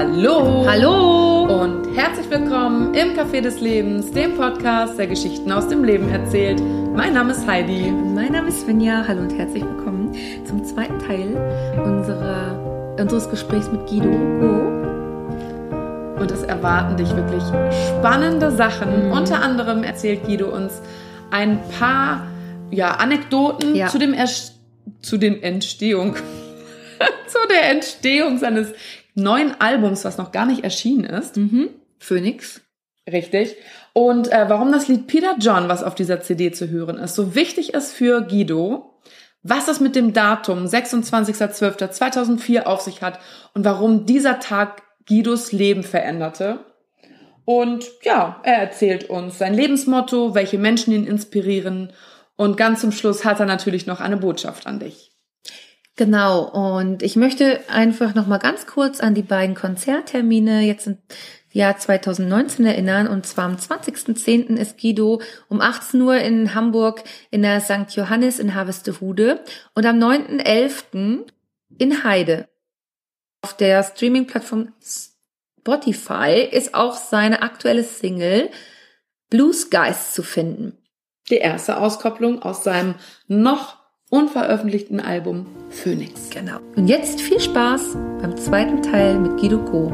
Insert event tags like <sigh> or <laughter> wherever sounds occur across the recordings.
Hallo! Hallo! Und herzlich willkommen im Café des Lebens, dem Podcast, der Geschichten aus dem Leben erzählt. Mein Name ist Heidi. Mein Name ist Svenja. Hallo und herzlich willkommen zum zweiten Teil unserer, unseres Gesprächs mit Guido. Und es erwarten dich wirklich spannende Sachen. Mhm. Unter anderem erzählt Guido uns ein paar ja, Anekdoten ja. zu dem Erst zu den Entstehung <laughs> zu der Entstehung seines neuen Albums, was noch gar nicht erschienen ist. Mhm. Phoenix. Richtig. Und äh, warum das Lied Peter John, was auf dieser CD zu hören ist, so wichtig ist für Guido, was es mit dem Datum 26.12.2004 auf sich hat und warum dieser Tag Guidos Leben veränderte. Und ja, er erzählt uns sein Lebensmotto, welche Menschen ihn inspirieren. Und ganz zum Schluss hat er natürlich noch eine Botschaft an dich. Genau, und ich möchte einfach noch mal ganz kurz an die beiden Konzerttermine jetzt im Jahr 2019 erinnern. Und zwar am 20.10. ist Guido um 18 Uhr in Hamburg in der St. Johannes in Harvestehude und am 9.11. in Heide. Auf der Streaming-Plattform Spotify ist auch seine aktuelle Single Blue Skies zu finden. Die erste Auskopplung aus seinem noch unveröffentlichten Album Phoenix. Genau. Und jetzt viel Spaß beim zweiten Teil mit Guido Go.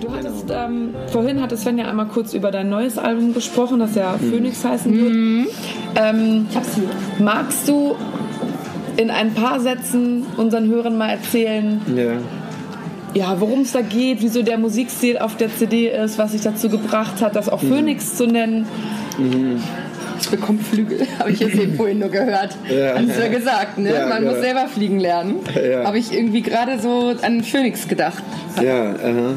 Du hattest, ähm, vorhin hatte Sven ja einmal kurz über dein neues Album gesprochen, das ja mhm. Phoenix heißen wird. Mhm. Ähm, ich hab's hier. Magst du in ein paar Sätzen unseren Hörern mal erzählen, ja ja, worum es da geht, wieso der Musikstil auf der CD ist, was sich dazu gebracht hat, das auch mhm. Phoenix zu nennen. Mhm. Ich bekomme Flügel, <laughs> habe ich jetzt eben vorhin nur gehört. Ja. Hast du ja gesagt, ne? Ja, Man genau. muss selber fliegen lernen. Ja. Habe ich irgendwie gerade so an Phoenix gedacht. Ja, aha.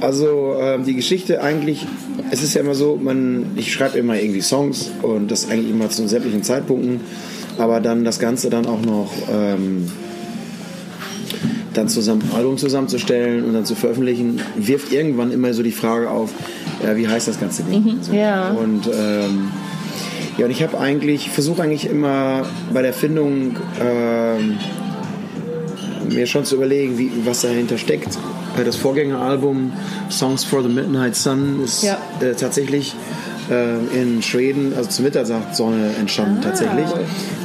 also äh, die Geschichte eigentlich, es ist ja immer so, man, ich schreibe immer irgendwie Songs und das eigentlich immer zu sämtlichen Zeitpunkten, aber dann das Ganze dann auch noch ähm, dann zusammen ein Album zusammenzustellen und dann zu veröffentlichen, wirft irgendwann immer so die Frage auf, ja, wie heißt das ganze Ding? Mhm, so. ja. Und ähm, ja, und ich habe eigentlich, versuche eigentlich immer bei der Findung ähm, mir schon zu überlegen, wie, was dahinter steckt. Das Vorgängeralbum Songs for the Midnight Sun ist ja. äh, tatsächlich äh, in Schweden, also zur Mittagssonne entstanden ah, tatsächlich,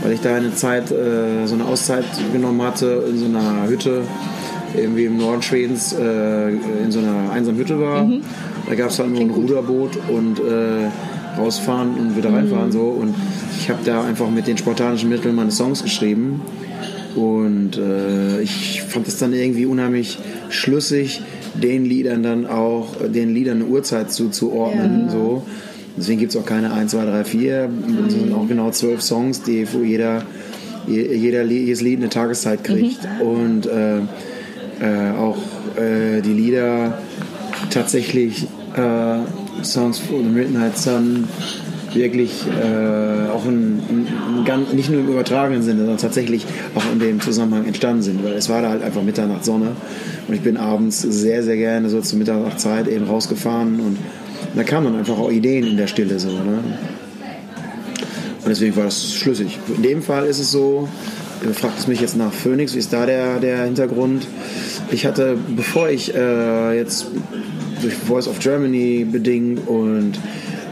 weil ich da eine Zeit, äh, so eine Auszeit genommen hatte in so einer Hütte irgendwie im Norden Schwedens äh, in so einer einsamen Hütte war. Mhm. Da gab es halt nur ein Ruderboot und äh, rausfahren und wieder reinfahren mhm. so und ich habe da einfach mit den spontanischen Mitteln meine Songs geschrieben und äh, ich fand es dann irgendwie unheimlich schlüssig, den Liedern dann auch, den Liedern eine Uhrzeit zuzuordnen. Ja. So. Deswegen gibt es auch keine 1, 2, 3, 4, sondern auch genau zwölf Songs, die, wo jeder, jeder, jedes Lied eine Tageszeit kriegt. Mhm. Und äh, äh, auch äh, die Lieder tatsächlich äh, Songs for the Midnight Sun wirklich äh, auch in, in, in, nicht nur im übertragenen Sinne, sondern tatsächlich auch in dem Zusammenhang entstanden sind, weil es war da halt einfach Mitternachtssonne und ich bin abends sehr, sehr gerne so zur Mitternachtzeit eben rausgefahren und da kamen dann einfach auch Ideen in der Stille so. Ne? Und deswegen war das schlüssig. In dem Fall ist es so, ihr fragt es mich jetzt nach Phoenix, wie ist da der, der Hintergrund? Ich hatte, bevor ich äh, jetzt durch Voice of Germany bedingt und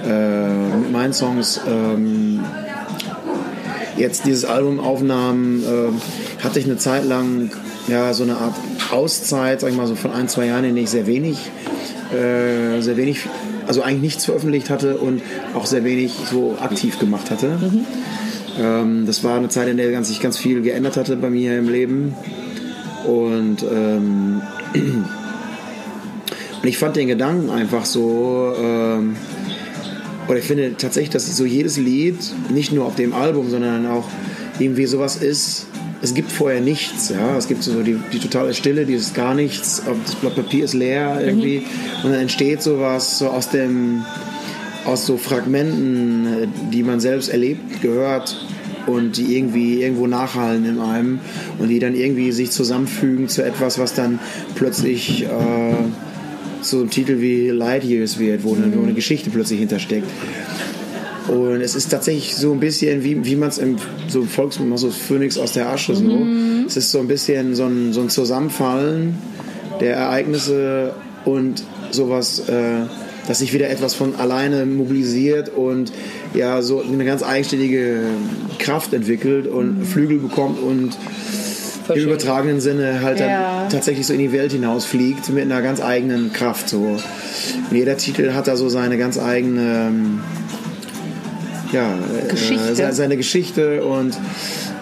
äh, mit meinen Songs ähm, jetzt dieses Album aufnahm, äh, hatte ich eine Zeit lang ja, so eine Art Auszeit, sag ich mal so von ein, zwei Jahren, in denen ich sehr wenig, äh, sehr wenig also eigentlich nichts veröffentlicht hatte und auch sehr wenig so aktiv gemacht hatte. Mhm. Ähm, das war eine Zeit, in der sich ganz viel geändert hatte bei mir im Leben. Und, ähm, <clears throat> und ich fand den Gedanken einfach so, ähm, oder ich finde tatsächlich, dass so jedes Lied, nicht nur auf dem Album, sondern auch irgendwie sowas ist, es gibt vorher nichts. Ja? Es gibt so die, die totale Stille, dieses gar nichts, das Blatt Papier ist leer irgendwie mhm. und dann entsteht sowas so aus dem aus so Fragmenten, die man selbst erlebt, gehört und die irgendwie irgendwo nachhallen in einem und die dann irgendwie sich zusammenfügen zu etwas, was dann plötzlich äh, so ein Titel wie Light Years wird, wo eine, wo eine Geschichte plötzlich hintersteckt. Und es ist tatsächlich so ein bisschen, wie, wie man es im so Volksmund so Phönix aus der Asche so. Mhm. Es ist so ein bisschen so ein, so ein Zusammenfallen der Ereignisse und sowas, äh, dass sich wieder etwas von alleine mobilisiert und ja so eine ganz eigenständige Kraft entwickelt und Mhm. Flügel bekommt und im übertragenen Sinne halt Ja. dann tatsächlich so in die Welt hinausfliegt mit einer ganz eigenen Kraft. So. Und jeder Titel hat da so seine ganz eigene ähm, ja, Geschichte. Äh, se- seine Geschichte und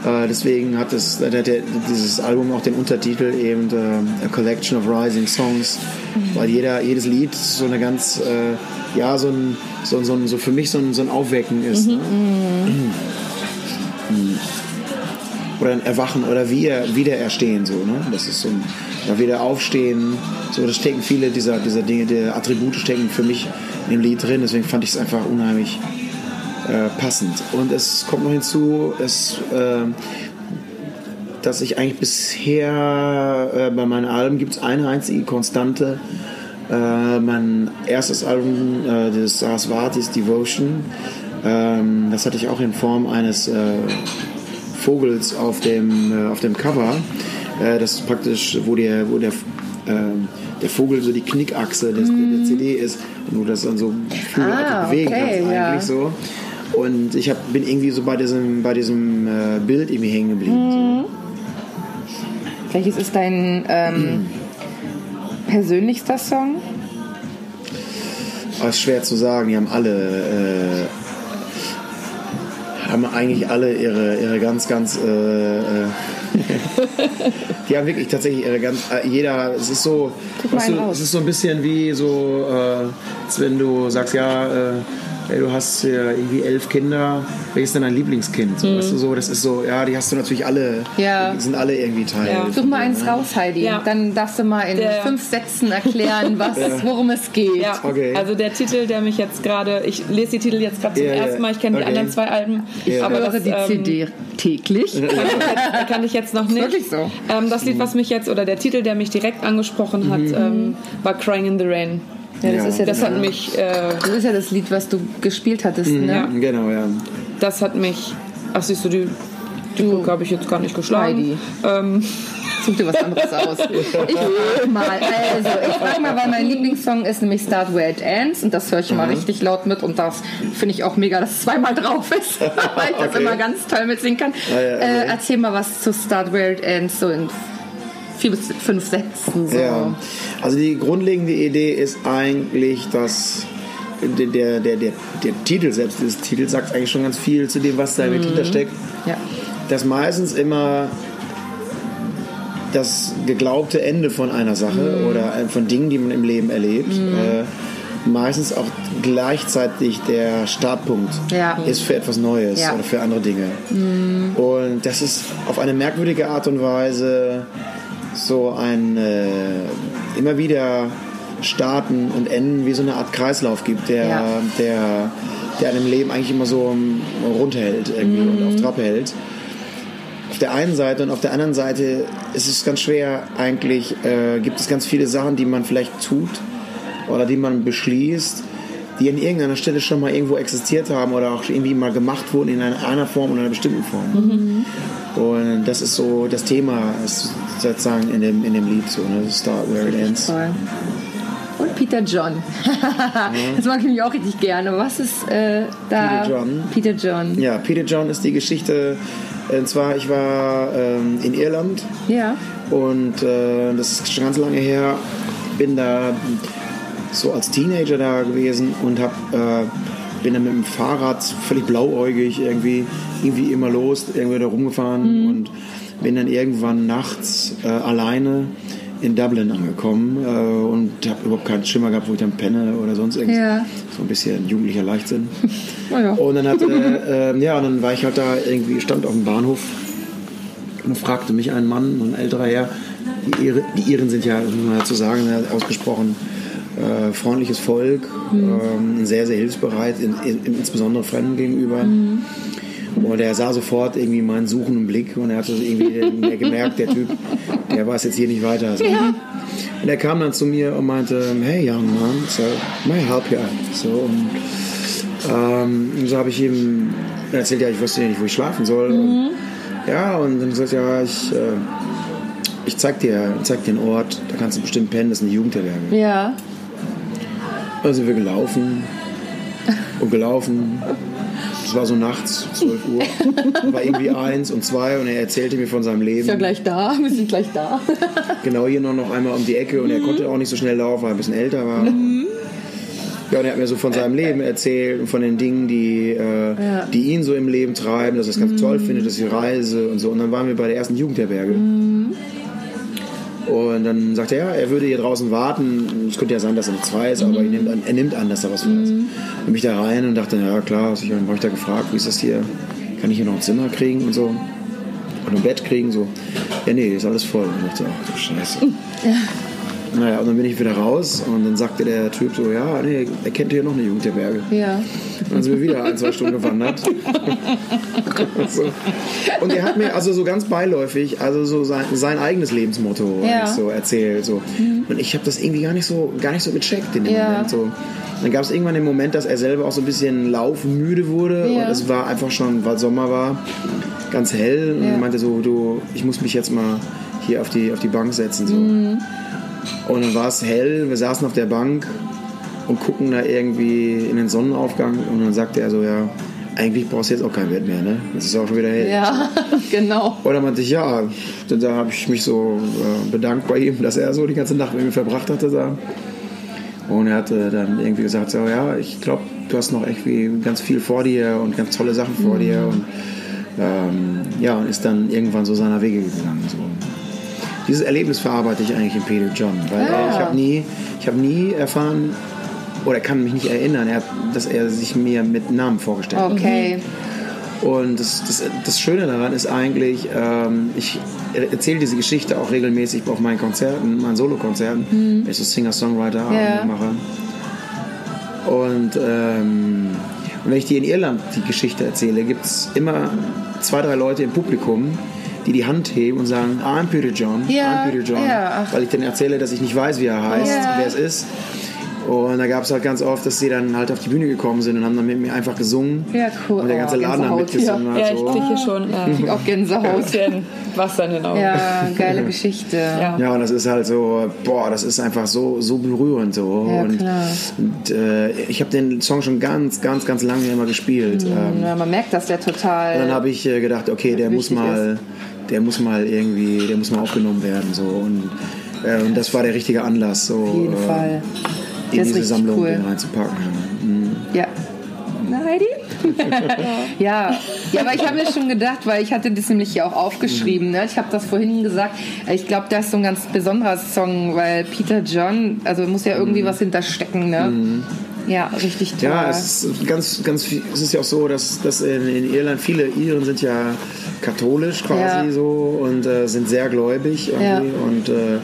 äh, deswegen hat, es, hat der, dieses Album auch den Untertitel eben äh, A Collection of Rising Songs, weil jeder, jedes Lied so eine ganz, äh, ja, so ein, so, so, so für mich so ein, so ein Aufwecken ist. Ne? oder ein Erwachen oder wieder, Wiedererstehen so, ne? Das ist so ein ja, wieder aufstehen, so das stecken viele dieser, dieser Dinge, der Attribute stecken für mich dem Lied drin, deswegen fand ich es einfach unheimlich äh, passend. Und es kommt noch hinzu, es, äh, dass ich eigentlich bisher äh, bei meinen Alben gibt es eine einzige Konstante. Äh, mein erstes Album des Sarasvatis Devotion, ähm, das hatte ich auch in Form eines Vogels auf dem, auf dem Cover. Das ist praktisch, wo der, wo der, ähm, der Vogel so die Knickachse des, der CD ist und du das dann so Flügel Ah, bewegen okay, kannst ja. eigentlich so. Und ich hab, bin irgendwie so bei diesem, bei diesem äh, Bild irgendwie hängen geblieben. So. Welches ist dein ähm, persönlichster Song? Aber ist schwer zu sagen, die haben alle, äh, haben eigentlich alle ihre, ihre ganz, ganz, äh, äh, <laughs> die haben wirklich tatsächlich ihre ganz, äh, jeder, es ist so, Guck mal du, es ist so ein bisschen wie so, äh, als wenn du sagst, ja, äh, ey, du hast ja irgendwie elf Kinder, welches ist denn dein Lieblingskind? So, weißt du, so, das ist so, ja, die hast du natürlich alle, Mhm. Ja. die sind alle irgendwie Teil. Ja. Such mal eins raus, Heidi. Ja. Dann darfst du mal in Der- fünf Sätzen erklären, was, worum es geht. Ja, Okay. also der Titel, der mich jetzt gerade, ich lese die Titel jetzt gerade zum ersten Mal, ich kenne Okay. die anderen zwei Alben, Ja. aber höre das, die ähm, CD täglich. kann ich jetzt, kann ich jetzt noch nicht. Wirklich so? Ähm, das Lied, was mich jetzt, oder der Titel, der mich direkt angesprochen hat, ähm, war Crying in the Rain. Ja, das Ja. ist ja Das das, hat mich, äh, das ist ja das Lied, was du gespielt hattest, ne? Ja. Genau, ja. das hat mich, ach siehst du, die, die habe ich jetzt gar nicht geschlagen. Ähm, Such dir was anderes aus. <laughs> Ich mal. Also, ich frage mal, weil mein Lieblingssong ist nämlich Start Where It Ends und das höre ich immer Mhm. richtig laut mit und das finde ich auch mega, dass es zweimal drauf ist, <laughs> weil ich das Okay. immer ganz toll mitsingen kann. Äh, okay. erzähl mal was zu Start Where It Ends, so in vier bis fünf Sätzen. So. Ja, also die grundlegende Idee ist eigentlich, dass der, der, der, der, Titel selbst dieses Titel sagt eigentlich schon ganz viel zu dem, was da mit hintersteckt. Ja. Dass meistens immer das geglaubte Ende von einer Sache oder von Dingen, die man im Leben erlebt, äh, meistens auch gleichzeitig der Startpunkt Ja. ist für etwas Neues Ja. oder für andere Dinge. Und das ist auf eine merkwürdige Art und Weise so ein äh, immer wieder starten und enden wie so eine Art Kreislauf gibt, der, Ja. der, der einem Leben eigentlich immer so ähm, runterhält irgendwie und auf Trab hält. Auf der einen Seite und auf der anderen Seite ist es ganz schwer eigentlich, äh, gibt es ganz viele Sachen, die man vielleicht tut oder die man beschließt, die an irgendeiner Stelle schon mal irgendwo existiert haben oder auch irgendwie mal gemacht wurden in einer, Form oder einer bestimmten Form. Und das ist so das Thema sozusagen in dem, in dem Lied so, ne? Start where it ends. Toll. Und Peter John. <laughs> das mag ich mich auch richtig gerne. Was ist äh, da? Peter John. Peter John. Ja, Peter John ist die Geschichte, und zwar ich war ähm, in Irland Ja. Und äh, das ist schon ganz lange her. Bin da so als Teenager da gewesen und hab, äh, bin dann mit dem Fahrrad völlig blauäugig irgendwie, irgendwie immer los, irgendwie da rumgefahren und bin dann irgendwann nachts äh, alleine in Dublin angekommen äh, und habe überhaupt keinen Schimmer gehabt, wo ich dann penne oder sonst irgendwas. Ja. So ein bisschen jugendlicher Leichtsinn. <laughs> Oh ja. Und dann hat, äh, äh, ja, und dann war ich halt da irgendwie, stand auf dem Bahnhof und fragte mich ein Mann, ein älterer Herr, die, Ire, die Iren sind ja, muss man dazu sagen, ja, ausgesprochen äh, freundliches Volk, ähm, sehr, sehr hilfsbereit, in, in, insbesondere Fremden gegenüber. Und er sah sofort irgendwie meinen suchenden Blick und er hatte irgendwie gemerkt, der Typ, der weiß jetzt hier nicht weiter. So. Und er kam dann zu mir und meinte, hey young man, so, may I help you? So, und Ähm, so habe ich ihm erzählt, ja, ich wusste ja nicht, wo ich schlafen soll. Und, ja, und dann gesagt, ja, ich, äh, ich zeig dir, zeig dir einen Ort, da kannst du bestimmt pennen, das ist eine Jugendherberge. Ja. Dann sind wir gelaufen und gelaufen. Es war so nachts, 12 Uhr. <laughs> War irgendwie eins und zwei und er erzählte mir von seinem Leben. Ist ja gleich da, <laughs> wir sind gleich da. Genau hier noch, noch einmal um die Ecke und er konnte auch nicht so schnell laufen, weil er ein bisschen älter war. Ja, und er hat mir so von seinem Leben erzählt und von den Dingen, die, äh, die ihn so im Leben treiben, dass er es ganz toll findet, dass ich reise und so. Und dann waren wir bei der ersten Jugendherberge. Und dann sagte er, er würde hier draußen warten. Es könnte ja sein, dass er nichts weiß, aber er, nimmt an, er nimmt an, dass er was weiß. Dann bin ich da rein und dachte, ja klar, ich habe ich da gefragt, wie ist das hier? Kann ich hier noch ein Zimmer kriegen und so? Und ein Bett kriegen? So, ja nee, ist alles voll. Und ich dachte, ach du Scheiße. <laughs> Naja, und dann bin ich wieder raus und dann sagte der Typ so, ja, nee, er kennt hier noch eine Jugendherberge. Ja. Und dann sind wir wieder ein, zwei Stunden gewandert. <laughs> so. Und er hat mir also so ganz beiläufig, also so sein, sein eigenes Lebensmotto Ja. so erzählt. So. Und ich habe das irgendwie gar nicht so, gar nicht so gecheckt in dem Ja. Moment. So. Dann gab es irgendwann den Moment, dass er selber auch so ein bisschen laufmüde wurde Ja. und es war einfach schon, weil Sommer war, ganz hell und er meinte so, du, ich muss mich jetzt mal hier auf die, auf die Bank setzen. So. Mhm. Und dann war es hell, wir saßen auf der Bank und gucken da irgendwie in den Sonnenaufgang und dann sagte er so, ja, eigentlich brauchst du jetzt auch kein Bett mehr, ne? Es ist auch schon wieder hell. Ja, <laughs> genau. Und dann meinte ich, ja, da, habe ich mich so äh, bedankt bei ihm, dass er so die ganze Nacht mit mir verbracht hatte da. Und er hatte dann irgendwie gesagt, so, ja, ich glaube, du hast noch irgendwie ganz viel vor dir und ganz tolle Sachen vor Mhm. dir. Und ähm, ja, und ist dann irgendwann so seiner Wege gegangen. So. Dieses Erlebnis verarbeite ich eigentlich in Peter John, weil Ah. ich habe nie, ich habe nie erfahren oder kann mich nicht erinnern, er, dass er sich mir mit Namen vorgestellt hat. Okay. Und das, das, das Schöne daran ist eigentlich, ähm, ich erzähle diese Geschichte auch regelmäßig auf meinen Konzerten, meinen Solokonzerten, wenn ich so Singer-Songwriter Ja. mache. Und, ähm, und wenn ich dir in Irland die Geschichte erzähle, gibt es immer zwei, drei Leute im Publikum, die die Hand heben und sagen, I'm Peter John, Ja, I'm Peter John, ja, weil ich denen erzähle, dass ich nicht weiß, wie er heißt, Ja. wer es ist. Und da gab es halt ganz oft, dass sie dann halt auf die Bühne gekommen sind und haben dann mit mir einfach gesungen. Ja, cool. Und der ganze Oh, Laden hat mitgesungen. hier. hat, Ja, ich so. kriege hier schon äh, Ich auch Gänsehaut. bisschen Wasser in den Augen. Ja, geile Geschichte. Ja. Ja, und das ist halt so, boah, das ist einfach so, so berührend so. Ja, und klar. und äh, ich habe den Song schon ganz, ganz, ganz lange immer gespielt. Ähm, Ja, man merkt das ja total. und dann habe ich äh, gedacht, okay, der muss mal, der muss mal irgendwie, der muss mal aufgenommen werden so. Und, äh, und das war der richtige Anlass, so Auf jeden äh, Fall. in diese Sammlung cool. reinzupacken. Mhm. Ja. Na, Heidi? <laughs> ja. ja, aber ich habe mir schon gedacht, weil ich hatte das nämlich hier auch aufgeschrieben. Ne? Ich habe das vorhin gesagt. Ich glaube, das ist so ein ganz besonderer Song, weil Peter John, also muss ja irgendwie was hinterstecken. Ne? Ja, richtig toll. Ja, es ist ganz, ganz viel, es ist ja auch so, dass, dass in, in Irland viele Iren sind ja katholisch quasi Ja. so und äh, sind sehr gläubig irgendwie Ja. und äh,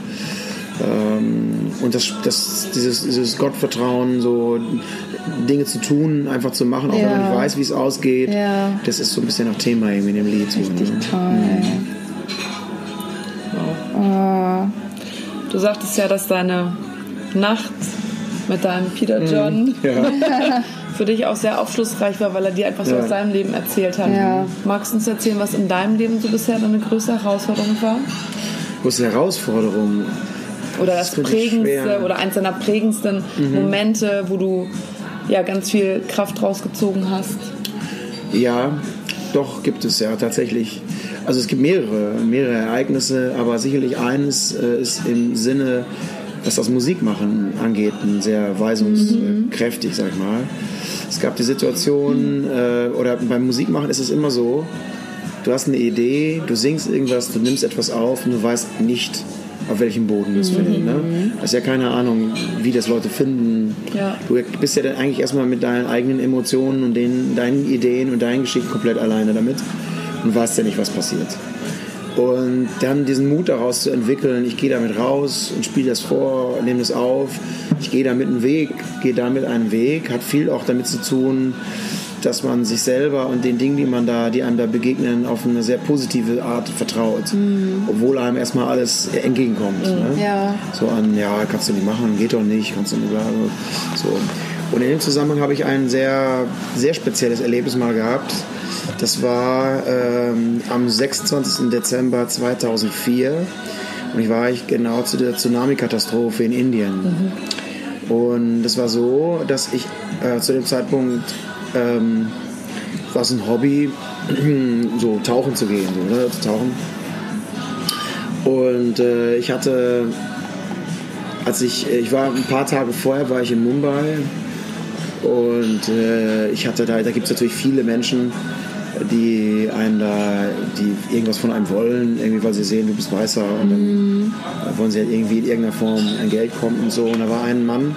ähm, und das, das, dieses, dieses Gottvertrauen, so Dinge zu tun, einfach zu machen, auch wenn man Ja. nicht weiß, wie es ausgeht, Ja. das ist so ein bisschen auch Thema irgendwie in dem Lied. So, richtig ne? toll. Oh. Du sagtest ja, dass deine Nacht mit deinem Peter John Ja. <laughs> für dich auch sehr aufschlussreich war, weil er dir einfach so Ja. aus seinem Leben erzählt hat. Ja. Magst du uns erzählen, was in deinem Leben so bisher deine größte Herausforderung war? Die Herausforderung? Oder das, Das prägendste. Mhm. oder eins deiner prägendsten Momente, wo du ja ganz viel Kraft rausgezogen hast? Ja, doch gibt es ja tatsächlich. Also es gibt mehrere, mehrere Ereignisse, aber sicherlich eines äh, ist im Sinne, was das Musikmachen angeht, ein sehr weisungskräftig, sag ich mal. Es gab die Situation, äh, oder beim Musikmachen ist es immer so, du hast eine Idee, du singst irgendwas, du nimmst etwas auf und du weißt nicht, auf welchem Boden das fällt. Ne? Du hast ja keine Ahnung, wie das Leute finden. Ja. Du bist ja dann eigentlich erstmal mit deinen eigenen Emotionen und den, deinen Ideen und deinen Geschichten komplett alleine damit und weißt ja nicht, was passiert. Und dann diesen Mut daraus zu entwickeln, ich gehe damit raus und spiele das vor, nehme das auf, ich gehe damit einen Weg, gehe damit einen Weg, hat viel auch damit zu tun, dass man sich selber und den Dingen, die man da, die einem da begegnen, auf eine sehr positive Art vertraut, obwohl einem erstmal alles entgegenkommt. Ne? Ja. So an, ja, kannst du nicht machen, geht doch nicht, kannst du nicht, bla, so. Und in dem Zusammenhang habe ich ein sehr, sehr spezielles Erlebnis mal gehabt. Das war ähm, am 26. Dezember 2004. Und ich war ich genau zu der Tsunami-Katastrophe in Indien. Und es war so, dass ich äh, zu dem Zeitpunkt ähm, war es ein Hobby, <clears throat> so tauchen zu gehen, so, ne, zu tauchen. Und äh, ich hatte, als ich, ich war ein paar Tage vorher, war ich in Mumbai und äh, ich hatte da, da gibt es natürlich viele Menschen, die einen da, die irgendwas von einem wollen, irgendwie, weil sie sehen, du bist Weißer und dann wollen sie halt irgendwie in irgendeiner Form an Geld kommen und so. Und da war ein Mann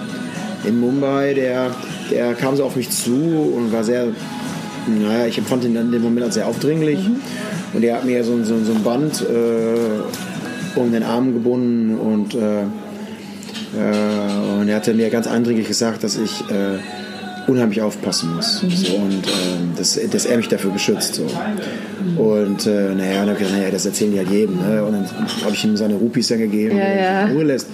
in Mumbai, der, der kam so auf mich zu und war sehr, naja, ich empfand ihn dann in dem Moment als sehr aufdringlich. Und der hat mir so, so, so ein Band äh, um den Arm gebunden und, äh, äh, und er hatte mir ganz eindringlich gesagt, dass ich äh, unheimlich aufpassen muss. So, und ähm, dass, dass er mich dafür beschützt. So. Und äh, naja, dann hab ich gedacht, naja, das erzählen die halt jedem. Ne? Und dann habe ich ihm seine Rupees dann gegeben, Ja, er ja. Ruhe lässt.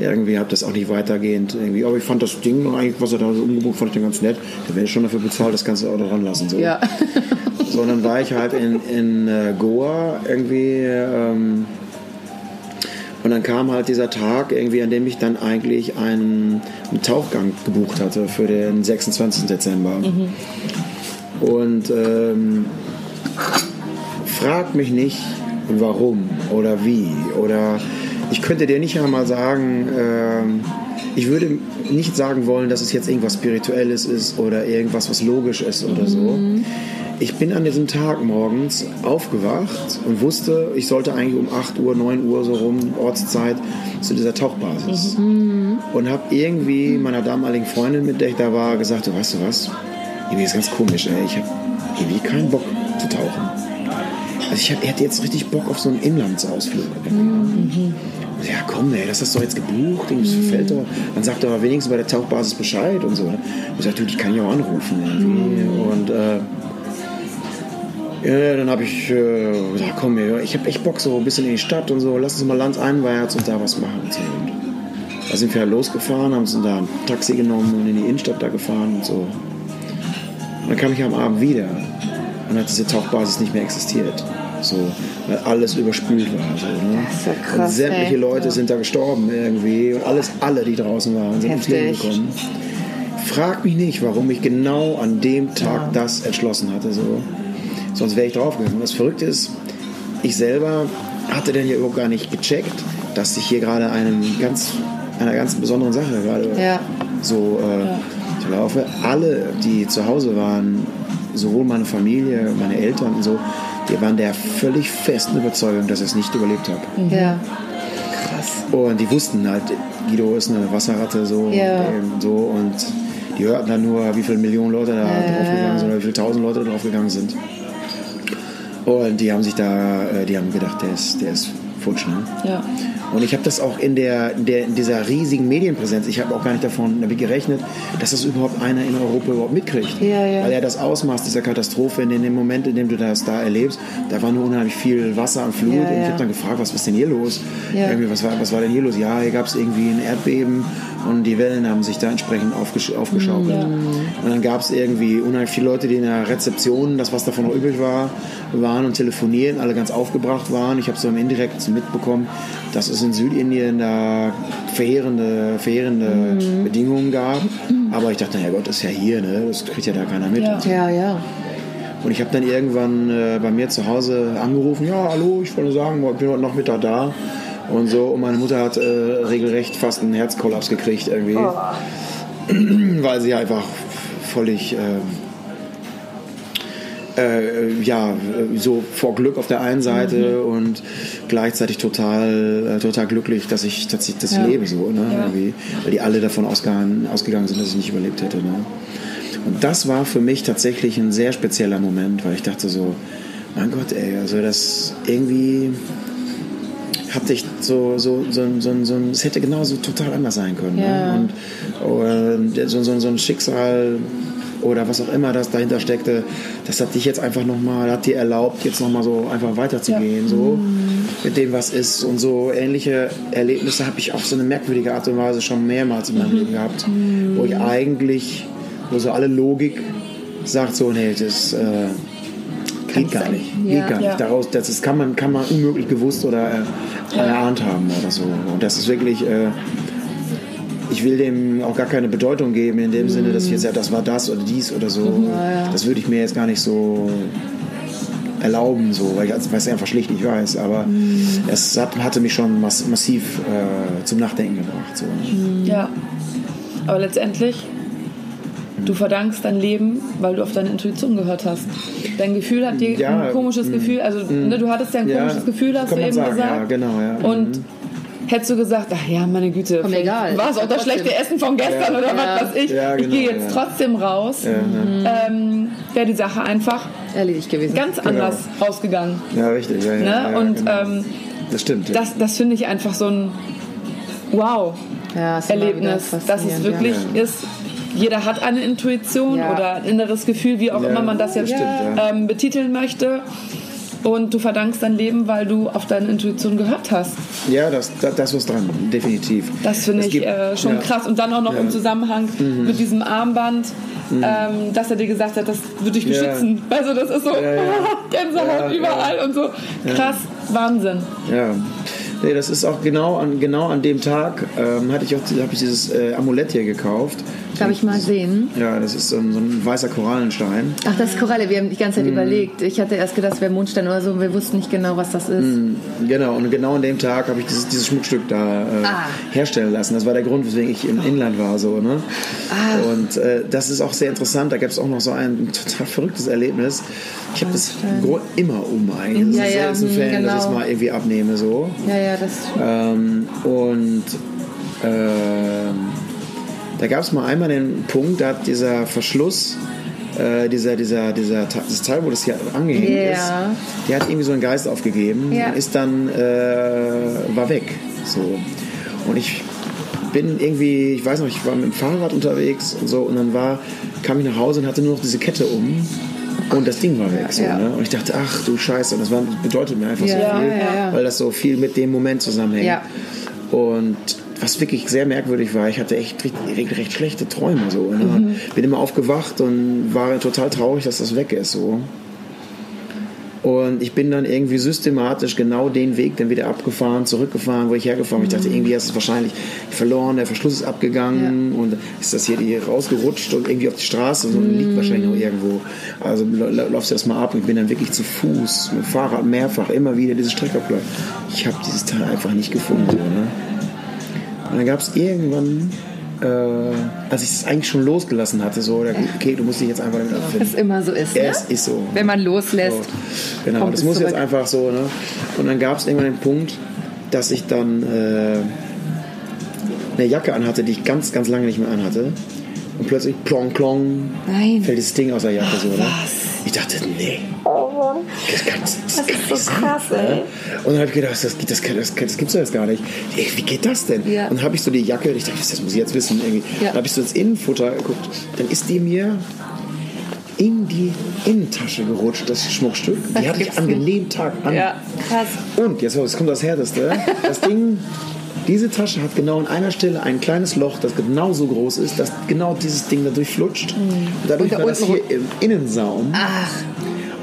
Irgendwie habe das auch nicht weitergehend. Irgendwie. Aber ich fand das Ding eigentlich, was er da so umgebucht, fand ich dann ganz nett. Da werde ich schon dafür bezahlt, das kannst du auch dran lassen. So. Ja. So, und dann war ich halt in, in äh, Goa irgendwie. Ähm, und dann kam halt dieser Tag, irgendwie, an dem ich dann eigentlich einen, einen Tauchgang gebucht hatte für den 26. Dezember. Und ähm, frag mich nicht, warum oder wie. Oder ich könnte dir nicht einmal sagen, ähm, ich würde nicht sagen wollen, dass es jetzt irgendwas Spirituelles ist oder irgendwas, was logisch ist oder so. Ich bin an diesem Tag morgens aufgewacht und wusste, ich sollte eigentlich um 8 Uhr, 9 Uhr so rum, Ortszeit, zu dieser Tauchbasis. Und habe irgendwie meiner damaligen Freundin, mit der ich da war, gesagt, du weißt du was, irgendwie ist ganz komisch, ey. ich habe irgendwie keinen Bock zu tauchen. Also ich hätte jetzt richtig Bock auf so einen Inlandsausflug. Ja, komm, ey, das hast du doch jetzt gebucht, das gefällt doch. Dann sagt doch wenigstens bei der Tauchbasis Bescheid und so. ne? Ich sagte, die kann ich auch anrufen. Irgendwie. Und äh, ja, dann habe ich äh, gesagt, komm, ich habe echt Bock so ein bisschen in die Stadt und so, lass uns mal landeinwärts und da was machen. Und so. Und da sind wir halt losgefahren, haben uns da ein Taxi genommen und in die Innenstadt da gefahren und so. Und dann kam ich am Abend wieder und hat diese Tauchbasis nicht mehr existiert. So, weil alles überspült war. So, ne? Das ist ja und krass, sämtliche ey. Leute sind da gestorben irgendwie und alles, alle, die draußen waren, sind ums Leben Heftig. gekommen. Frag mich nicht, warum ich genau an dem Tag das entschlossen hatte. So. Sonst wäre ich draufgegangen. Und das Verrückte ist, ich selber hatte denn hier überhaupt gar nicht gecheckt, dass ich hier gerade einem ganz, einer ganz besonderen Sache gerade Ja. so äh, laufe. Alle, die zu Hause waren, sowohl meine Familie, meine Eltern und so, die waren der völlig festen Überzeugung, dass ich es nicht überlebt habe. Ja. Und die wussten halt, Guido ist eine Wasserratte so, Ja. und, so und die hörten dann nur, wie viele Millionen Leute da draufgegangen sind oder wie viele tausend Leute da draufgegangen sind. Und die haben sich da, äh, die haben gedacht, der ist, der ist futsch, ne? Ja. Und ich habe das auch in, der, der, in dieser riesigen Medienpräsenz, ich habe auch gar nicht davon damit gerechnet, dass das überhaupt einer in Europa überhaupt mitkriegt. Ja, ja. Weil er das Ausmaß dieser Katastrophe, in dem Moment, in dem du das da erlebst, da war nur unheimlich viel Wasser und Flut. Ja, und ich habe dann gefragt, was ist denn hier los? Ja. Irgendwie, was, war, was war denn hier los? Ja, hier gab es irgendwie ein Erdbeben und die Wellen haben sich da entsprechend aufgesch aufgeschaukelt. Und dann gab es irgendwie unheimlich viele Leute, die in der Rezeption, das was davon noch übrig war, waren und telefonieren, alle ganz aufgebracht waren. Ich habe so im Indirekt mitbekommen, dass es in Südindien da verheerende, verheerende Bedingungen gab. Aber ich dachte, naja Gott, ist ja hier, ne? das kriegt ja da keiner mit. Ja. Ja, ja. Und ich habe dann irgendwann äh, bei mir zu Hause angerufen, ja, hallo, ich wollte sagen, ich bin heute Nachmittag da. Und so, und meine Mutter hat äh, regelrecht fast einen Herzkollaps gekriegt irgendwie. <clears throat> Weil sie einfach völlig, ähm, äh, ja, äh, so vor Glück auf der einen Seite und gleichzeitig total, äh, total glücklich, dass ich, dass ich, dass ich Ja. lebe so, ne, irgendwie. Weil die alle davon ausgegangen, ausgegangen sind, dass ich nicht überlebt hätte, ne. Und das war für mich tatsächlich ein sehr spezieller Moment, weil ich dachte so, mein Gott, ey, also das irgendwie hatte ich so, so, so, so, so, es hätte genauso total anders sein können. Ja. Ne? Und, und so, so, so ein Schicksal oder was auch immer das dahinter steckte, das hat dich jetzt einfach nochmal, hat dir erlaubt, jetzt nochmal so einfach weiterzugehen, so mit dem, was ist. Und so ähnliche Erlebnisse habe ich auf so eine merkwürdige Art und Weise schon mehrmals in meinem Leben gehabt, wo ich eigentlich, wo so alle Logik sagt so, nee, das äh, geht gar nicht. Ja. Geht gar nicht. Ja. Daraus, das ist, kann, man, kann man unmöglich gewusst oder äh, erahnt haben oder so. Und das ist wirklich, äh, ich will dem auch gar keine Bedeutung geben in dem Sinne, dass ich jetzt ja, das war das oder dies oder so. Das würde ich mir jetzt gar nicht so erlauben, so, weil ich es einfach schlicht nicht weiß. Aber es hat, hatte mich schon mass massiv äh, zum Nachdenken gebracht. So. Ja. Aber letztendlich, du verdankst dein Leben, weil du auf deine Intuition gehört hast. Dein Gefühl hat dir Ja, ein komisches Gefühl, also ne, du hattest ja ein Ja, komisches Gefühl, hast du eben sagen, gesagt. ja, genau, ja. Und hättest du gesagt, ach ja, meine Güte, Komm, egal. war es auch das Trotzdem. schlechte Essen von gestern Ja. oder Ja. was weiß ich. Ja, ich genau, gehe jetzt ja. trotzdem raus. Ähm, Wäre die Sache einfach Erledigt gewesen. ganz anders ausgegangen. ja, richtig. Ja, ja, Ne? ja, Und genau. ähm, das stimmt. Ja. das, das finde ich einfach so ein Wow. wieder Erlebnis, dass es wirklich Ja. ist. Jeder hat eine Intuition Ja. oder ein inneres Gefühl, wie auch Ja, immer man das jetzt das stimmt, ja. ähm, betiteln möchte. Und du verdankst dein Leben, weil du auf deine Intuition gehört hast. Ja, das, das, das ist dran, definitiv. Das finde ich gibt- äh, schon ja. krass. Und dann auch noch Ja. Mhm. im Zusammenhang mit diesem Armband, ähm, dass er dir gesagt hat, das würde dich Ja. beschützen. Also das ist so Ja, ja. <laughs> Gänsehaut Ja, überall und so. Krass, Wahnsinn. Ja. Nee, das ist auch genau an, genau an dem Tag, ähm, hatte ich auch habe ich dieses äh, Amulett hier gekauft. Darf ich mal sehen? Ja, das ist so ein, so ein weißer Korallenstein. Ach, das ist Koralle. Wir haben die ganze Zeit Mhm. überlegt. Ich hatte erst gedacht, es wäre Mondstein oder so. und Wir wussten nicht genau, was das ist. Genau, und genau an dem Tag habe ich dieses, dieses Schmuckstück da äh, Ah. herstellen lassen. Das war der Grund, weswegen ich im Inland war. So, ne? Ah. Und äh, das ist auch sehr interessant. Da gab es auch noch so ein total verrücktes Erlebnis. Ich habe das immer um eigentlich. Das Ja, ist ja, seltensten hm, Fällen, dass ich es genau. mal irgendwie abnehme. So. Ja, ja, das. Ähm, und ähm, da gab es mal einmal den Punkt, da hat dieser Verschluss, äh, dieser, dieser, dieser, dieses Teil, wo das hier angehängt Ja. ist, der hat irgendwie so einen Geist aufgegeben Ja. und ist dann, äh, war weg. So. Und ich bin irgendwie, ich weiß noch, ich war mit dem Fahrrad unterwegs und so und dann war, kam ich nach Hause und hatte nur noch diese Kette um. Und das Ding war weg. So, Ja. ne? Und ich dachte, ach du Scheiße, und das war, bedeutet mir einfach Ja, so viel, ja, weil das so viel mit dem Moment zusammenhängt. Und was wirklich sehr merkwürdig war, ich hatte echt recht schlechte Träume. So, ne? Mhm. Bin immer aufgewacht und war total traurig, dass das weg ist. So. Und ich bin dann irgendwie systematisch genau den Weg dann wieder abgefahren, zurückgefahren, wo ich hergefahren bin. Ich dachte, irgendwie ist es wahrscheinlich verloren, der Verschluss ist abgegangen und ist das hier hier rausgerutscht und irgendwie auf die Straße und und liegt wahrscheinlich noch irgendwo. Also la- la- laufst du das mal ab und ich bin dann wirklich zu Fuß, mit dem Fahrrad mehrfach, immer wieder diese Strecke abgelaufen. Ich habe dieses Teil einfach nicht gefunden. Ne? Und dann gab es irgendwann, äh, als ich es eigentlich schon losgelassen hatte, so, okay, du musst dich jetzt einfach damit abfinden. Was immer so ist. Ja, Ne? es ist so. Wenn man loslässt. So. Genau, das es muss jetzt zurück. einfach so. Ne? Und dann gab es irgendwann den Punkt, dass ich dann äh, eine Jacke anhatte, die ich ganz, ganz lange nicht mehr anhatte. Und plötzlich plong, plong, Nein. fällt dieses Ding aus der Jacke so. Ne? Ich dachte, nee. Das, kann, das, das kann so nicht sein. krass, ey. Und dann habe ich gedacht, das, das, kann- das, das gibt's doch jetzt gar nicht. Ey, Wie geht das denn? Ja. Und dann habe ich so die Jacke, ich dachte, das muss ich jetzt wissen. Irgendwie. Ja. Dann habe ich so ins Innenfutter geguckt. Dann ist die mir in die Innentasche gerutscht, das Schmuckstück. Die hatte ich an dem Tag an. Ja, krass. Und jetzt, jetzt kommt das Härteste. Das Ding, <laughs> diese Tasche hat genau an einer Stelle ein kleines Loch, das genauso groß ist, dass genau dieses Ding da durchflutscht. Und dadurch Und da war das hier im Innensaum. Ach,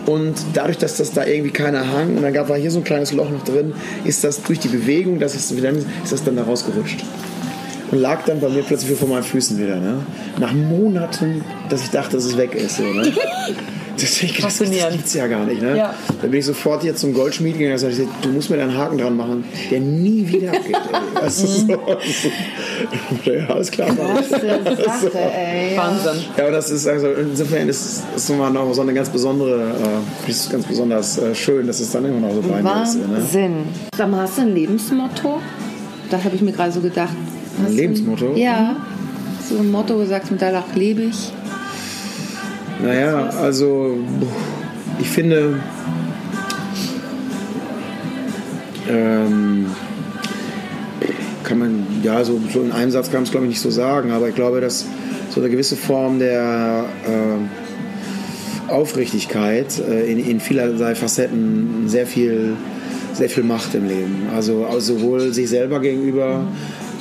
Und dadurch, dass das da irgendwie keiner hang und dann gab, war hier so ein kleines Loch noch drin, ist das durch die Bewegung, dass es wieder, ist das dann da rausgerutscht. Und lag dann bei mir plötzlich vor meinen Füßen wieder. Ne? Nach Monaten, dass ich dachte, dass es weg ist. So, ne? <laughs> Deswegen, das, das Faszinierend. gibt's ja gar nicht. Ne? Ja. Dann bin ich sofort hier zum Goldschmied gegangen und gesagt, du musst mir da einen Haken dran machen, der nie wieder abgeht. ey. Weißt du, so. <laughs> ja, alles klar. was eine Sache, ey. Wahnsinn. Ja, aber das ist also insofern ist es immer noch so eine ganz besondere, äh, ist ganz besonders äh, schön, dass es dann immer noch so bei mir ist. Ne? Wahnsinn. Sag mal, hast du ein Lebensmotto? Da habe ich mir gerade so gedacht. Ein Lebensmotto? Ja. So ein Motto, wo du sagst, mit danach lebe ich. Naja, also ich finde, ähm, kann man, ja, so, so in einem Satz kann man es glaube ich nicht so sagen, aber ich glaube, dass so eine gewisse Form der äh, Aufrichtigkeit äh, in, in vielerlei Facetten sehr viel, sehr viel macht im Leben. Also, also sowohl sich selber gegenüber,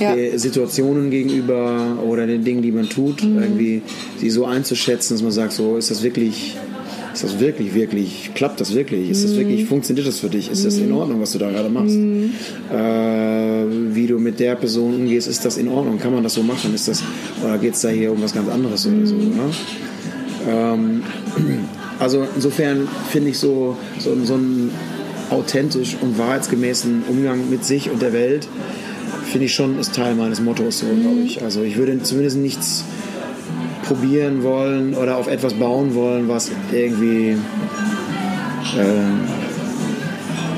Ja. äh, Situationen gegenüber oder den Dingen, die man tut, irgendwie sie so einzuschätzen, dass man sagt, so ist das wirklich, ist das wirklich, wirklich, klappt das wirklich, ist das wirklich, funktioniert das für dich, ist das in Ordnung, was du da gerade machst, äh, wie du mit der Person umgehst, ist das in Ordnung, kann man das so machen, ist das, oder geht es da hier um was ganz anderes oder so, ne? Ähm, <clears throat> also insofern finde ich so, so, so einen authentisch und wahrheitsgemäßen Umgang mit sich und der Welt finde ich schon ist Teil meines Mottos so, glaube ich. Also ich würde zumindest nichts probieren wollen oder auf etwas bauen wollen, was irgendwie ähm,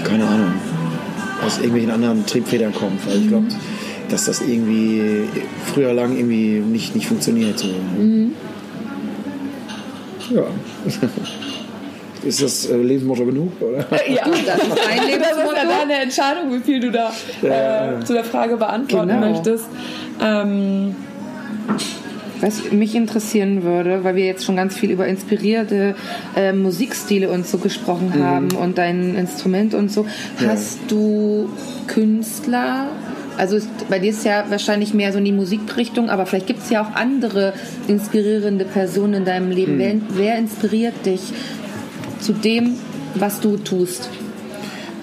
keine Ahnung aus irgendwelchen anderen Triebfedern kommt, weil ich glaube, dass das irgendwie früher lang irgendwie nicht, nicht funktioniert. So. Ja. <laughs> Ist das äh, Lebensmotto genug, oder? <laughs> Ja, Das ist ein Das ist ja Lebensmotto. deine Entscheidung, wie viel du da Ja. äh, zu der Frage beantworten Genau. möchtest. Ähm, Was mich interessieren würde, weil wir jetzt schon ganz viel über inspirierte äh, Musikstile und so gesprochen haben und dein Instrument und so. Ja. Hast du Künstler? Also ist, bei dir ist ja wahrscheinlich mehr so in die Musikrichtung, aber vielleicht gibt es ja auch andere inspirierende Personen in deinem Leben. Wer, wer inspiriert dich zu dem, was du tust?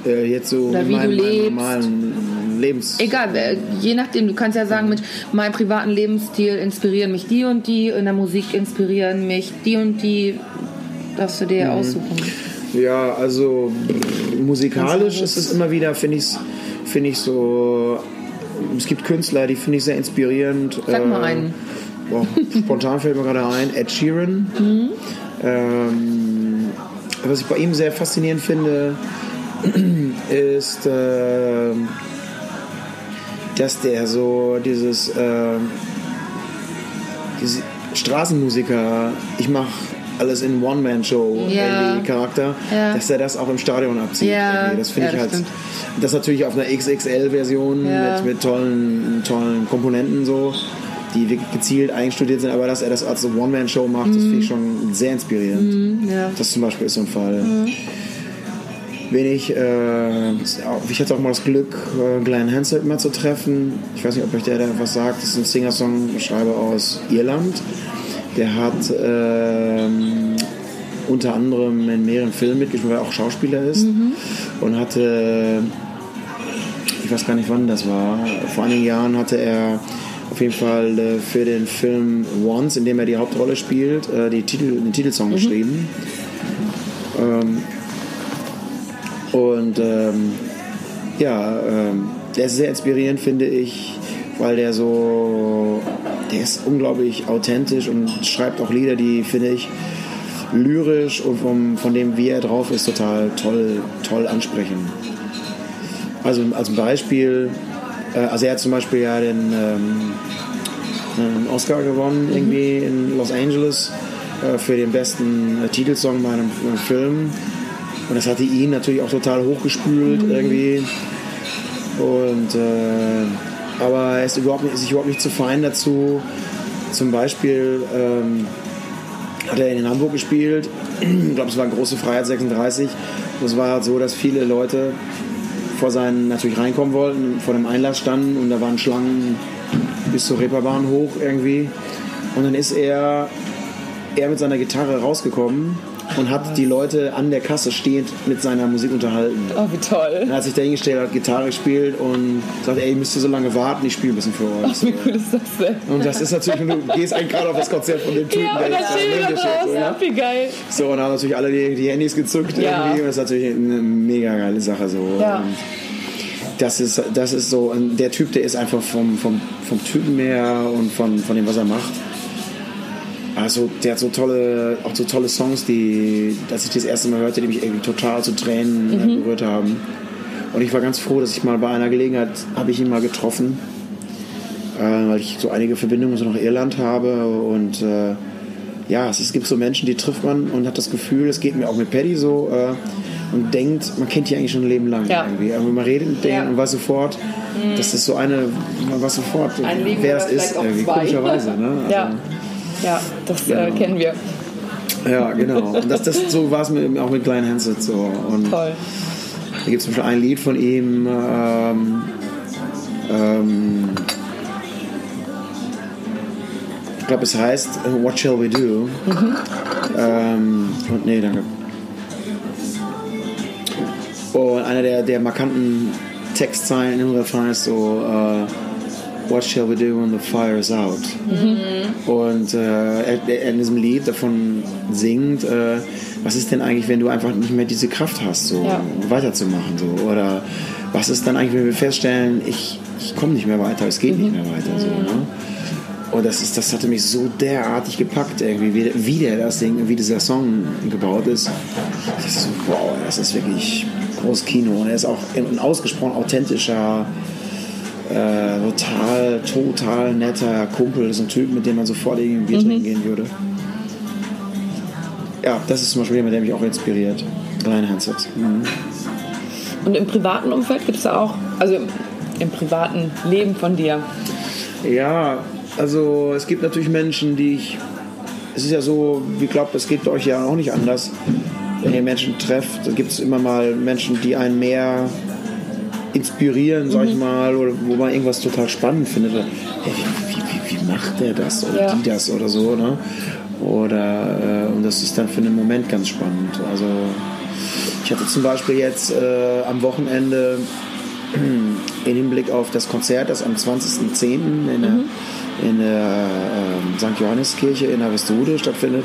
Äh, jetzt so Oder in wie du meinem, meinem lebst. normalen Lebens... Egal, wer- je nachdem, du kannst ja sagen, mit meinem privaten Lebensstil inspirieren mich die und die, in der Musik inspirieren mich die und die, darfst du dir aussuchen. Ja, also musikalisch ist es immer wieder, finde ich finde ich so. Es gibt Künstler, die finde ich sehr inspirierend. Sag mal einen. Boah, spontan fällt mir gerade ein, Ed Sheeran. <laughs> Ähm, was ich bei ihm sehr faszinierend finde, <clears throat> ist, ähm, dass der so dieses, ähm, diese Straßenmusiker, ich mache alles in One-Man-Show, Ja. Ja. dass er das auch im Stadion abzieht. Ja. Das finde ich das halt. stimmt. Das natürlich auf einer XXL-Version mit, mit tollen, tollen Komponenten so, die wirklich gezielt einstudiert sind, aber dass er das als One-Man-Show macht, das finde ich schon sehr inspirierend. ja. Das zum Beispiel ist so ein Fall. Wenn ich, äh, ich hatte auch mal das Glück, äh, Glenn Hansard mal zu treffen. Ich weiß nicht, ob euch der da was sagt. Das ist ein Singer-Songschreiber aus Irland. Der hat ähm, unter anderem in mehreren Filmen mitgespielt, weil er auch Schauspieler ist. Und hatte, ich weiß gar nicht wann das war, vor einigen Jahren hatte er auf jeden Fall äh, für den Film Once, in dem er die Hauptrolle spielt, äh, die Titel, den Titelsong geschrieben. Ähm, und ähm, ja, ähm, der ist sehr inspirierend, finde ich, weil der so, der ist unglaublich authentisch und schreibt auch Lieder, die, finde ich, lyrisch und vom, von dem, wie er drauf ist, total toll, toll ansprechen. Also als Beispiel, also er hat zum Beispiel ja den ähm, Oscar gewonnen irgendwie in Los Angeles äh, für den besten äh, Titelsong bei einem, einem Film. Und das hatte ihn natürlich auch total hochgespült irgendwie. Und äh, aber er ist überhaupt nicht, ist sich überhaupt nicht zu fein dazu. Zum Beispiel ähm, hat er in Hamburg gespielt. Ich glaube, es war große Freiheit 36. Und es war halt so, dass viele Leute vor seinen natürlich reinkommen wollten, vor dem Einlass standen und da waren Schlangen bis zur Reeperbahn hoch irgendwie. Und dann ist er, er mit seiner Gitarre rausgekommen und hat die Leute an der Kasse stehend mit seiner Musik unterhalten. oh, wie toll. Er hat sich dahingestellt, hat Gitarre gespielt und sagt, ey, ihr müsst ihr so lange warten, ich spiele ein bisschen für euch. Wie cool ist das denn? Und das ist natürlich, und du gehst eigentlich gerade auf das Konzert von dem Typen, Ja, der das jetzt da steht. So, ja. Wie geil. so, und dann haben natürlich alle die, die Handys gezückt Ja. irgendwie. Und das ist natürlich eine mega geile Sache. So. Ja. Und das ist, das ist so, und der Typ, der ist einfach vom, vom, vom Typen her und von, von dem, was er macht. Also, der hat so tolle, auch so tolle Songs, die, als ich das erste Mal hörte, die mich irgendwie total zu Tränen äh, berührt haben. Und ich war ganz froh, dass ich mal bei einer Gelegenheit, habe ich ihn mal getroffen, äh, weil ich so einige Verbindungen so nach Irland habe und äh, ja, es, es gibt so Menschen, die trifft man und hat das Gefühl, es geht mir auch mit Paddy so, äh, und denkt, man kennt die eigentlich schon ein Leben lang Ja. irgendwie. Aber man redet mit denen Ja. Mhm. und weiß sofort, das ist so eine, man weiß sofort, Ein wer es ist, irgendwie, komischerweise. Ne? <laughs> Also, Ja, ja das äh, Genau. kennen wir. Ja, genau. Und das, das, so war es mit, auch mit Klein Hansett so. Und Toll. Da gibt es zum Beispiel ein Lied von ihm. Ähm, ähm, ich glaube, es heißt äh, What Shall We Do? Ähm, und nee, danke. Und einer der, der markanten Textzeilen im Refrain ist so äh, What shall we do when the fire is out? Und äh, in diesem Lied davon singt, äh, was ist denn eigentlich, wenn du einfach nicht mehr diese Kraft hast, so Ja. weiterzumachen? So? Oder was ist dann eigentlich, wenn wir feststellen, ich, ich komme nicht mehr weiter, es geht nicht mehr weiter. So, ne? Und das, ist, das hatte mich so derartig gepackt, irgendwie, wie, wie der das Ding, wie dieser Song gebaut ist. Das ist so, wow, das ist wirklich großes Kino. Und er ist auch ein ausgesprochen authentischer, äh, total, total netter Kumpel, so ein Typ, mit dem man sofort irgendwie ein Bier trinken gehen würde. Ja, das ist zum Beispiel jemand, der mich auch inspiriert. Ryan Hansett. Mhm. Und im privaten Umfeld gibt es da auch, also im, im privaten Leben von dir. Ja, also es gibt natürlich Menschen, die ich. Es ist ja so, ich glaube, es geht euch ja auch nicht anders. Wenn ihr Menschen trefft, dann gibt es immer mal Menschen, die einen mehr inspirieren, sag ich mal, oder wo man irgendwas total spannend findet. Oder, hey, wie, wie, wie macht der das oder Ja. die das oder so, ne? Oder, äh, und das ist dann für einen Moment ganz spannend. Also, ich hatte zum Beispiel jetzt äh, am Wochenende <clears throat> in Hinblick auf das Konzert, das am 20.10. in der, in der ähm, St. Johanneskirche in Harvestehude stattfindet,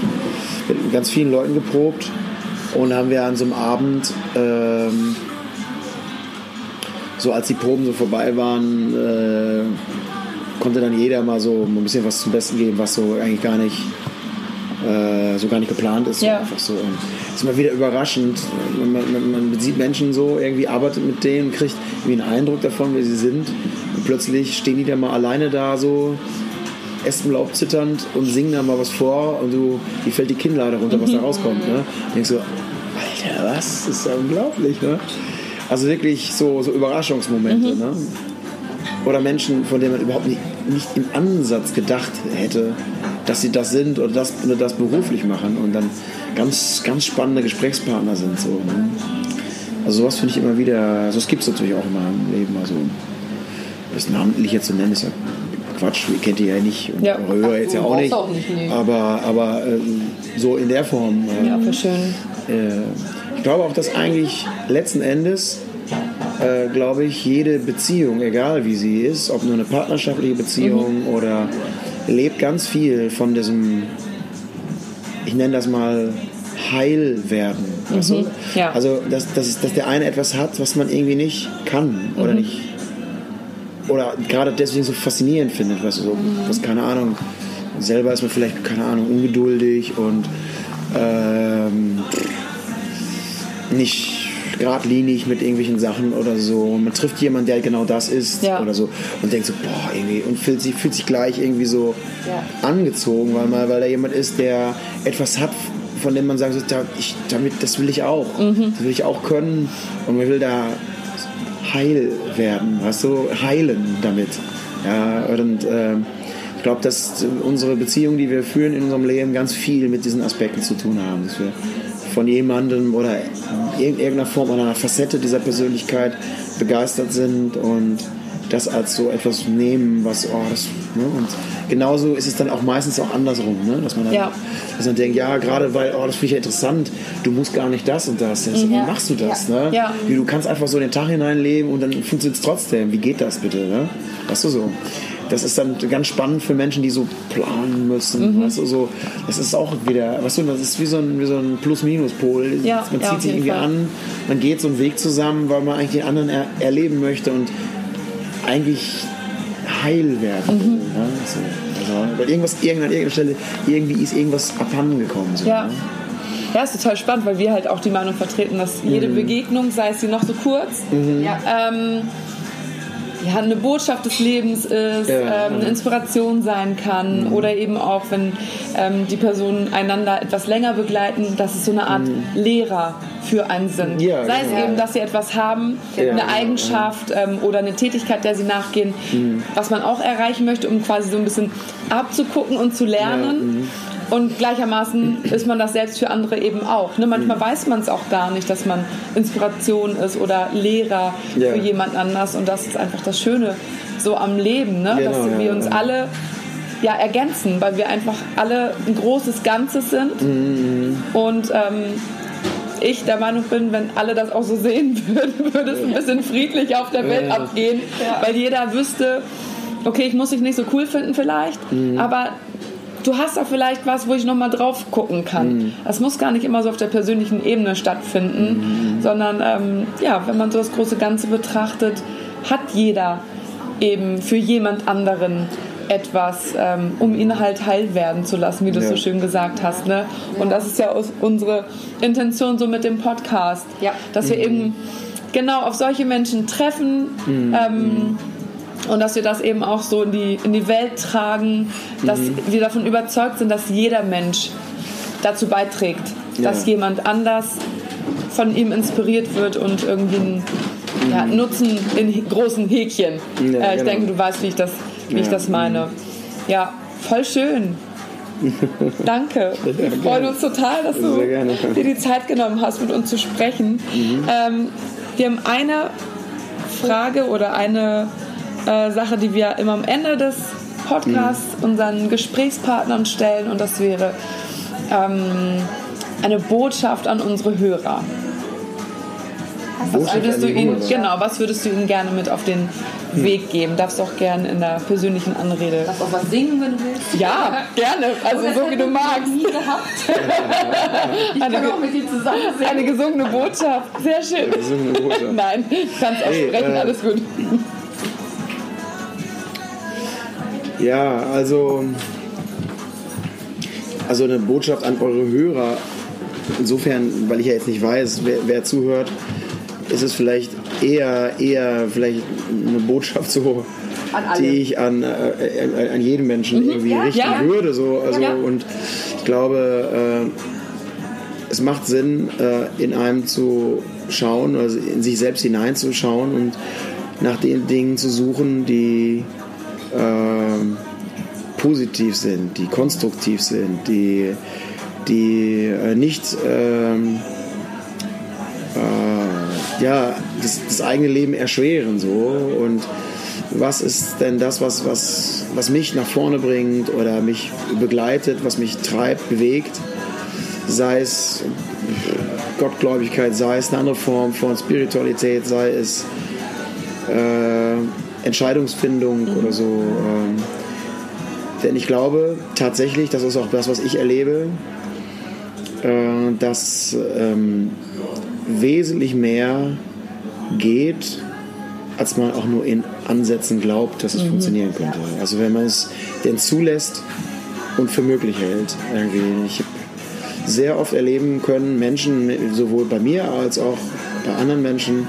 mit ganz vielen Leuten geprobt. Und haben wir an so einem Abend, ähm, so als die Proben so vorbei waren, äh, konnte dann jeder mal so ein bisschen was zum Besten geben, was so eigentlich gar nicht äh, so gar nicht geplant ist. Ja. Einfach so. Und es ist immer wieder überraschend. Man, man, man sieht Menschen so, irgendwie arbeitet mit denen, kriegt irgendwie einen Eindruck davon, wer sie sind. Und plötzlich stehen die dann mal alleine da so, Espenlaub zitternd und singen dann mal was vor und du, die fällt die Kinnlade runter, was da rauskommt. Ne? Und denkst so, Alter, was? Das ist ja unglaublich. Ne? Also wirklich so, so Überraschungsmomente. Ne? Oder Menschen, von denen man überhaupt nicht, nicht im Ansatz gedacht hätte, dass sie das sind oder das, oder das beruflich machen und dann ganz, ganz spannende Gesprächspartner sind. So, ne? Also sowas finde ich immer wieder, also es gibt es natürlich auch immer im Leben. Also das namentlich jetzt zu nennen ist ja Quatsch, ihr kennt die ja nicht und Ja. eure Hörer jetzt ja auch nicht. auch nicht, nee. Aber, aber ähm, so in der Form. äh, Ja, für schön. äh, ich glaube auch, dass eigentlich letzten Endes, äh, glaube ich, jede Beziehung, egal wie sie ist, ob nur eine partnerschaftliche Beziehung oder lebt ganz viel von diesem, ich nenne das mal Heilwerden. Weißt du? ja. Also, dass, dass, dass der eine etwas hat, was man irgendwie nicht kann oder nicht. Oder gerade deswegen so faszinierend findet, weißt du, so, was keine Ahnung, selber ist man vielleicht, keine Ahnung, ungeduldig und ähm, nicht geradlinig mit irgendwelchen Sachen oder so. Und man trifft jemanden, der genau das ist Ja. oder so und denkt so, boah, irgendwie, und fühlt sich, fühlt sich gleich irgendwie so Ja. angezogen, weil, man, weil da jemand ist, der etwas hat, von dem man sagt, so, da, ich, damit, das will ich auch. Mhm. Das will ich auch können und man will da heil werden, weißt du, heilen damit. Ja, und ähm, ich glaube, dass unsere Beziehungen, die wir führen in unserem Leben, ganz viel mit diesen Aspekten zu tun haben. Dass wir von jemandem oder in irgendeiner Form oder einer Facette dieser Persönlichkeit begeistert sind und das als so etwas nehmen, was, oh, das, ne? und genauso ist es dann auch meistens auch andersrum, ne? dass man dann, Ja. dass man denkt, ja, gerade weil, oh, das finde ich ja interessant, du musst gar nicht das und das, Also, wie Ja. machst du das, Ja. ne? Ja. Wie, du kannst einfach so in den Tag hineinleben und dann funktioniert es trotzdem, wie geht das bitte, ne? Weißt du so? Das ist dann ganz spannend für Menschen, die so planen müssen. Mhm. Weißt du, so, das ist auch wieder, weißt du, das ist wie so ein, wie so ein Plus-Minus-Pol. Ja, man ja, zieht auf sich irgendwie Fall. an, man geht so einen Weg zusammen, weil man eigentlich den anderen er erleben möchte und eigentlich heil werden Mhm. will. Ne? So, also, weil irgendwas, irgend- an irgendeiner Stelle, irgendwie ist irgendwas abhanden gekommen. So, Ja. Ne? Ja, ist total spannend, weil wir halt auch die Meinung vertreten, dass jede Mhm. Begegnung, sei es sie noch so kurz, ähm, ja, eine Botschaft des Lebens ist, Ja. ähm, eine Inspiration sein kann Mhm. oder eben auch, wenn ähm, die Personen einander etwas länger begleiten, dass es so eine Art Lehrer für einen sind. Mhm. Ja, Sei es genau. eben, dass sie etwas haben, Ja, eine ja, Eigenschaft ähm, oder eine Tätigkeit, der sie nachgehen, Mhm. was man auch erreichen möchte, um quasi so ein bisschen abzugucken und zu lernen. Und gleichermaßen ist man das selbst für andere eben auch. Ne? Manchmal Mhm. weiß man es auch gar nicht, dass man Inspiration ist oder Lehrer Ja. für jemand anders. Und das ist einfach das Schöne so am Leben, ne? Genau, dass wir ja, uns ja. alle ja, ergänzen, weil wir einfach alle ein großes Ganzes sind. Mhm, Und ähm, ich der Meinung bin, wenn alle das auch so sehen <laughs> würden, würde es ein bisschen friedlich auf der Welt Ja. abgehen, weil jeder wüsste, okay, ich muss dich nicht so cool finden vielleicht, Mhm. aber du hast da vielleicht was, wo ich nochmal drauf gucken kann. Mhm. Das muss gar nicht immer so auf der persönlichen Ebene stattfinden, sondern ähm, ja, wenn man so das große Ganze betrachtet, hat jeder eben für jemand anderen etwas, ähm, um ihn halt heil werden zu lassen, wie du es Ja. so schön gesagt hast. Ne? Und das ist ja unsere Intention so mit dem Podcast, Ja. dass wir eben genau auf solche Menschen treffen. Ähm, und dass wir das eben auch so in die, in die Welt tragen, dass wir davon überzeugt sind, dass jeder Mensch dazu beiträgt, dass Ja. jemand anders von ihm inspiriert wird und irgendwie einen ja, Nutzen in großen Häkchen. Ja, äh, ich genau. denke, du weißt, wie ich das, wie ich das meine. Ja, voll schön. <laughs> Danke. Wir freuen uns total, dass du. Mhm. dir die Zeit genommen hast, mit uns zu sprechen. Ähm, wir haben eine Frage oder eine äh, Sache, die wir immer am Ende des Podcasts Mhm. unseren Gesprächspartnern stellen und das wäre ähm, eine Botschaft an unsere Hörer. Was würdest du ihnen, genau, was würdest du ihnen gerne mit auf den Weg geben? Darfst auch gerne in der persönlichen Anrede. Darfst auch was singen, wenn du willst. Ja, gerne. Also so wie du magst. Nie gehabt. <laughs> Ich kann auch mit dir zusammen singen. Eine gesungene Botschaft. Sehr schön. Gesungene Botschaft. Nein, du kannst auch Hey, sprechen, äh, alles gut. Ja, also, also eine Botschaft an eure Hörer. Insofern, weil ich ja jetzt nicht weiß, wer, wer zuhört, ist es vielleicht eher, eher vielleicht eine Botschaft so, die ich an, äh, an jeden Menschen irgendwie ja, richten ja. würde. So, also, Ja. Und ich glaube, äh, es macht Sinn, äh, in einem zu schauen, also in sich selbst hineinzuschauen und nach den Dingen zu suchen, die ähm, positiv sind, die konstruktiv sind, die, die äh, nicht ähm, äh, ja, das, das eigene Leben erschweren so. Und was ist denn das, was, was, was mich nach vorne bringt oder mich begleitet, was mich treibt, bewegt, sei es Gottgläubigkeit, sei es eine andere Form von Spiritualität, sei es äh, Entscheidungsfindung oder so. Ähm, denn ich glaube tatsächlich, das ist auch das, was ich erlebe, äh, dass ähm, wesentlich mehr geht, als man auch nur in Ansätzen glaubt, dass es funktionieren könnte. Also wenn man es denn zulässt und für möglich hält. Irgendwie. Ich habe sehr oft erleben können, Menschen, sowohl bei mir als auch bei anderen Menschen,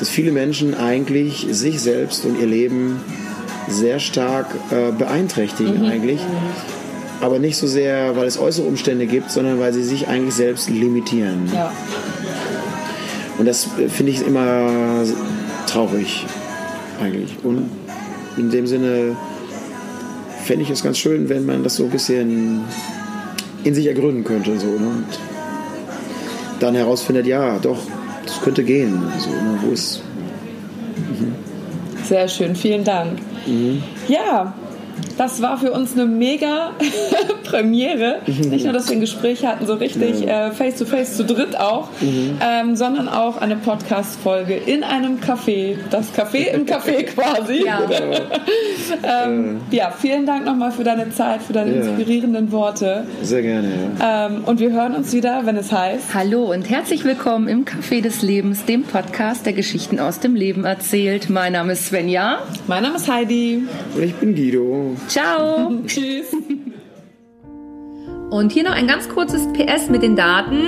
dass viele Menschen eigentlich sich selbst und ihr Leben sehr stark äh, beeinträchtigen eigentlich. Aber nicht so sehr, weil es äußere Umstände gibt, sondern weil sie sich eigentlich selbst limitieren. Ja. Und das äh, finde ich immer traurig eigentlich. Und in dem Sinne fände ich es ganz schön, wenn man das so ein bisschen in sich ergründen könnte. So, ne? Und dann herausfindet, ja, doch, das könnte gehen. So, ne? Wo ist, Sehr schön, vielen Dank. Mhm. Ja, das war für uns eine mega <laughs> Premiere. Nicht nur, dass wir ein Gespräch hatten, so richtig äh, face to face zu dritt auch, Mhm. ähm, sondern auch eine Podcast-Folge in einem Café. Das Café im Café <laughs> quasi. Ja. <laughs> ähm, ja, vielen Dank nochmal für deine Zeit, für deine Ja. inspirierenden Worte. sehr gerne, ja. Ähm, und wir hören uns wieder, wenn es heißt. Hallo und herzlich willkommen im Café des Lebens, dem Podcast, der Geschichten aus dem Leben erzählt. Mein Name ist Svenja. Mein Name ist Heidi. Und ich bin Guido. Ciao. <laughs> Tschüss. Und hier noch ein ganz kurzes PS mit den Daten.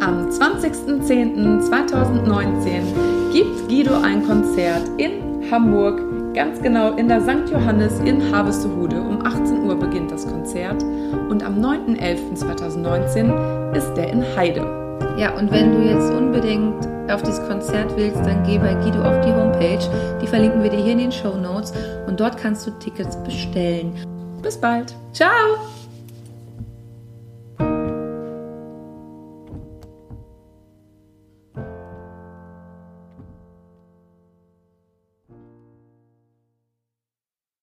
Am 20.10.2019 gibt Guido ein Konzert in Hamburg, ganz genau in der St. Johannes in Harvestehude. Um 18 Uhr beginnt das Konzert und am 9.11.2019 ist der in Heide. Ja, und wenn du jetzt unbedingt auf dieses Konzert willst, dann geh bei Guido auf die Homepage. Die verlinken wir dir hier in den Show Notes und dort kannst du Tickets bestellen. Bis bald. Ciao!